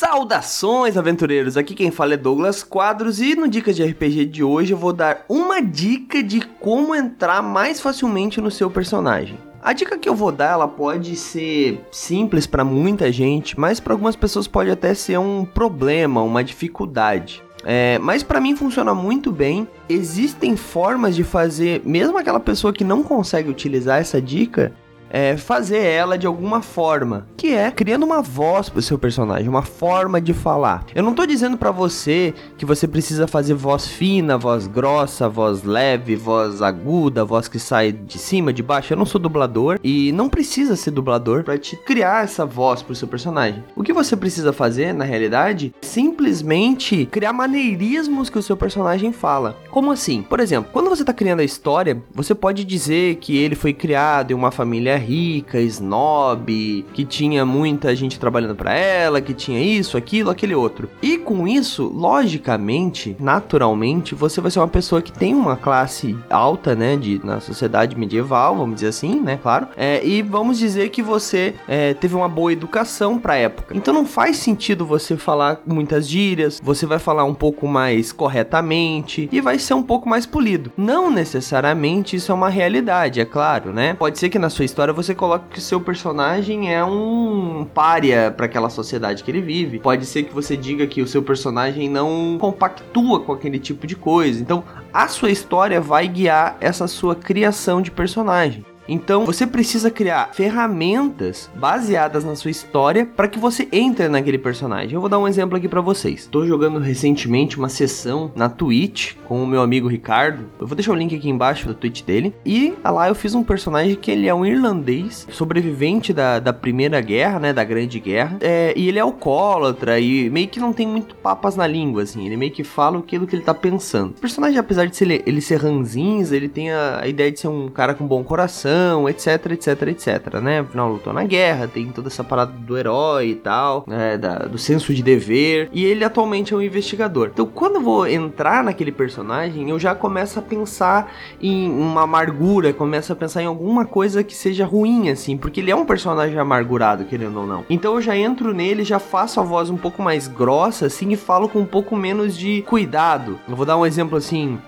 Saudações, aventureiros! Aqui quem fala é Douglas Quadros e no Dicas de RPG de hoje eu vou dar uma dica de como entrar mais facilmente no seu personagem. A dica que eu vou dar, ela pode ser simples para muita gente, mas para algumas pessoas pode até ser um problema, uma dificuldade. É, mas para mim funciona muito bem. Existem formas de fazer, mesmo aquela pessoa que não consegue utilizar essa dica, é, fazer ela de alguma forma, que é criando uma voz pro seu personagem, uma forma de falar. Eu não tô dizendo para você que você precisa fazer voz fina, voz grossa, voz leve, voz aguda, voz que sai de cima, de baixo. Eu não sou dublador e não precisa ser dublador para te criar essa voz pro seu personagem. O que você precisa fazer, na realidade, é simplesmente criar maneirismos que o seu personagem fala. Como assim? Por exemplo, quando você tá criando a história, você pode dizer que ele foi criado em uma família rica, snob, que tinha muita gente trabalhando para ela, que tinha isso, aquilo, aquele outro. E com isso, logicamente, naturalmente, você vai ser uma pessoa que tem uma classe alta, né, de, na sociedade medieval, vamos dizer assim, né, claro. É, e vamos dizer que você é, teve uma boa educação pra época. Então não faz sentido você falar muitas gírias, você vai falar um pouco mais corretamente e vai ser um pouco mais polido. Não necessariamente isso é uma realidade, é claro, né? Pode ser que na sua história você coloque que o seu personagem é um pária para aquela sociedade que ele vive. Pode ser que você diga que o seu personagem não compactua com aquele tipo de coisa. Então, a sua história vai guiar essa sua criação de personagem. Então você precisa criar ferramentas baseadas na sua história para que você entre naquele personagem. Eu vou dar um exemplo aqui para vocês. Estou jogando recentemente uma sessão na Twitch com o meu amigo Ricardo. Eu vou deixar o link aqui embaixo da Twitch dele. E lá eu fiz um personagem que ele é um irlandês, sobrevivente da, da Primeira Guerra, né? Da Grande Guerra. É, e ele é alcoólatra e meio que não tem muito papas na língua, assim. Ele meio que fala aquilo que ele tá pensando. O personagem, apesar de ser, ele ser ranzinza, ele tem a, a ideia de ser um cara com bom coração etc, etc, etc, né? Afinal, lutou na guerra, tem toda essa parada do herói e tal, né? Da, do senso de dever. E ele atualmente é um investigador. Então, quando eu vou entrar naquele personagem, eu já começo a pensar em uma amargura, começo a pensar em alguma coisa que seja ruim, assim, porque ele é um personagem amargurado, querendo ou não. Então, eu já entro nele, já faço a voz um pouco mais grossa, assim, e falo com um pouco menos de cuidado. Eu vou dar um exemplo assim.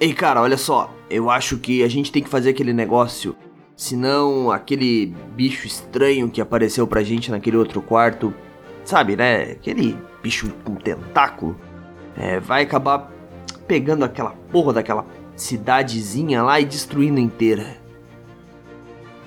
Ei, cara, olha só. Eu acho que a gente tem que fazer aquele negócio Senão aquele bicho estranho que apareceu pra gente naquele outro quarto, sabe, né? Aquele bicho com tentáculo, é, vai acabar pegando aquela porra daquela cidadezinha lá e destruindo inteira.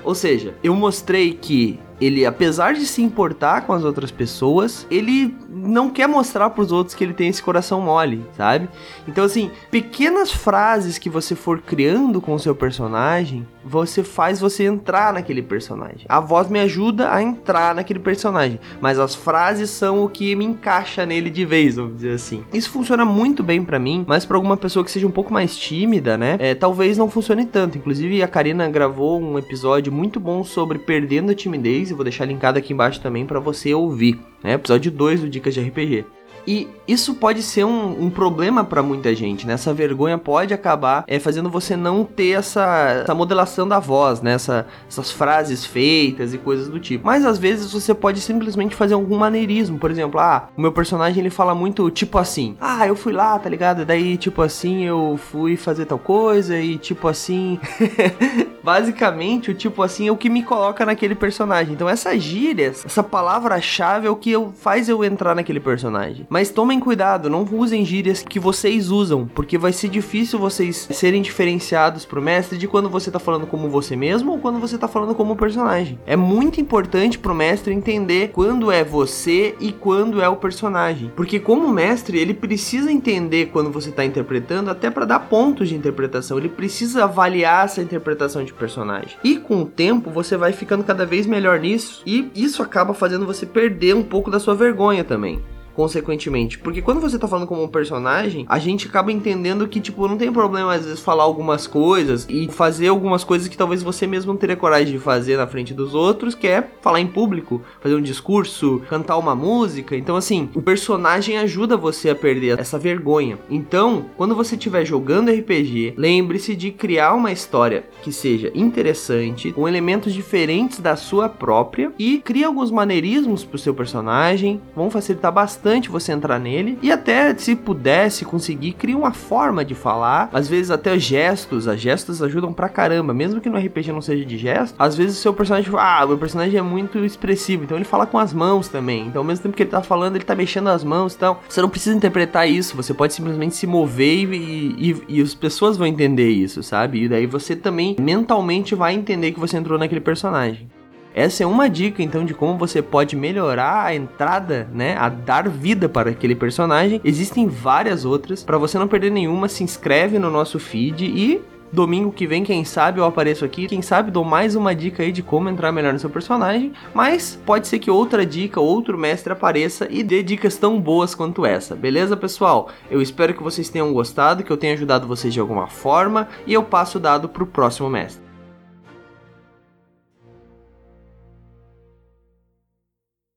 Ou seja, eu mostrei que ele, apesar de se importar com as outras pessoas, ele não quer mostrar para os outros que ele tem esse coração mole, sabe? Então, assim, pequenas frases que você for criando com o seu personagem, você faz você entrar naquele personagem. A voz me ajuda a entrar naquele personagem, mas as frases são o que me encaixa nele de vez, vamos dizer assim. Isso funciona muito bem para mim, mas para alguma pessoa que seja um pouco mais tímida, né? É, talvez não funcione tanto. Inclusive, a Karina gravou um episódio muito bom sobre perdendo a timidez eu vou deixar linkado aqui embaixo também para você ouvir, né? Episódio 2 do Dicas de RPG. E isso pode ser um, um problema para muita gente, né? Essa vergonha pode acabar é, fazendo você não ter essa, essa modelação da voz, né? Essa, essas frases feitas e coisas do tipo. Mas às vezes você pode simplesmente fazer algum maneirismo. Por exemplo, ah, o meu personagem ele fala muito tipo assim: Ah, eu fui lá, tá ligado? Daí, tipo assim, eu fui fazer tal coisa e tipo assim. Basicamente, o tipo assim é o que me coloca naquele personagem. Então, essas gírias, essa palavra-chave é o que eu, faz eu entrar naquele personagem. Mas tomem cuidado, não usem gírias que vocês usam, porque vai ser difícil vocês serem diferenciados pro mestre de quando você tá falando como você mesmo ou quando você tá falando como personagem. É muito importante pro mestre entender quando é você e quando é o personagem, porque como mestre, ele precisa entender quando você tá interpretando até para dar pontos de interpretação, ele precisa avaliar essa interpretação de personagem. E com o tempo, você vai ficando cada vez melhor nisso, e isso acaba fazendo você perder um pouco da sua vergonha também. Consequentemente. Porque quando você tá falando como um personagem, a gente acaba entendendo que, tipo, não tem problema às vezes falar algumas coisas e fazer algumas coisas que talvez você mesmo não teria coragem de fazer na frente dos outros, que é falar em público, fazer um discurso, cantar uma música. Então, assim, o personagem ajuda você a perder essa vergonha. Então, quando você estiver jogando RPG, lembre-se de criar uma história que seja interessante, com elementos diferentes da sua própria e crie alguns maneirismos pro seu personagem, vão facilitar bastante você entrar nele e até se pudesse conseguir criar uma forma de falar, às vezes até gestos, as gestos ajudam pra caramba, mesmo que no RPG não seja de gesto, às vezes o seu personagem, ah, meu personagem é muito expressivo, então ele fala com as mãos também. Então ao mesmo tempo que ele tá falando, ele tá mexendo as mãos, então você não precisa interpretar isso, você pode simplesmente se mover e, e, e as pessoas vão entender isso, sabe? E daí você também mentalmente vai entender que você entrou naquele personagem. Essa é uma dica então de como você pode melhorar a entrada, né, a dar vida para aquele personagem. Existem várias outras. Para você não perder nenhuma, se inscreve no nosso feed e Domingo que vem, quem sabe eu apareço aqui. Quem sabe dou mais uma dica aí de como entrar melhor no seu personagem. Mas pode ser que outra dica, outro mestre apareça e dê dicas tão boas quanto essa. Beleza, pessoal? Eu espero que vocês tenham gostado, que eu tenha ajudado vocês de alguma forma. E eu passo o dado pro próximo mestre.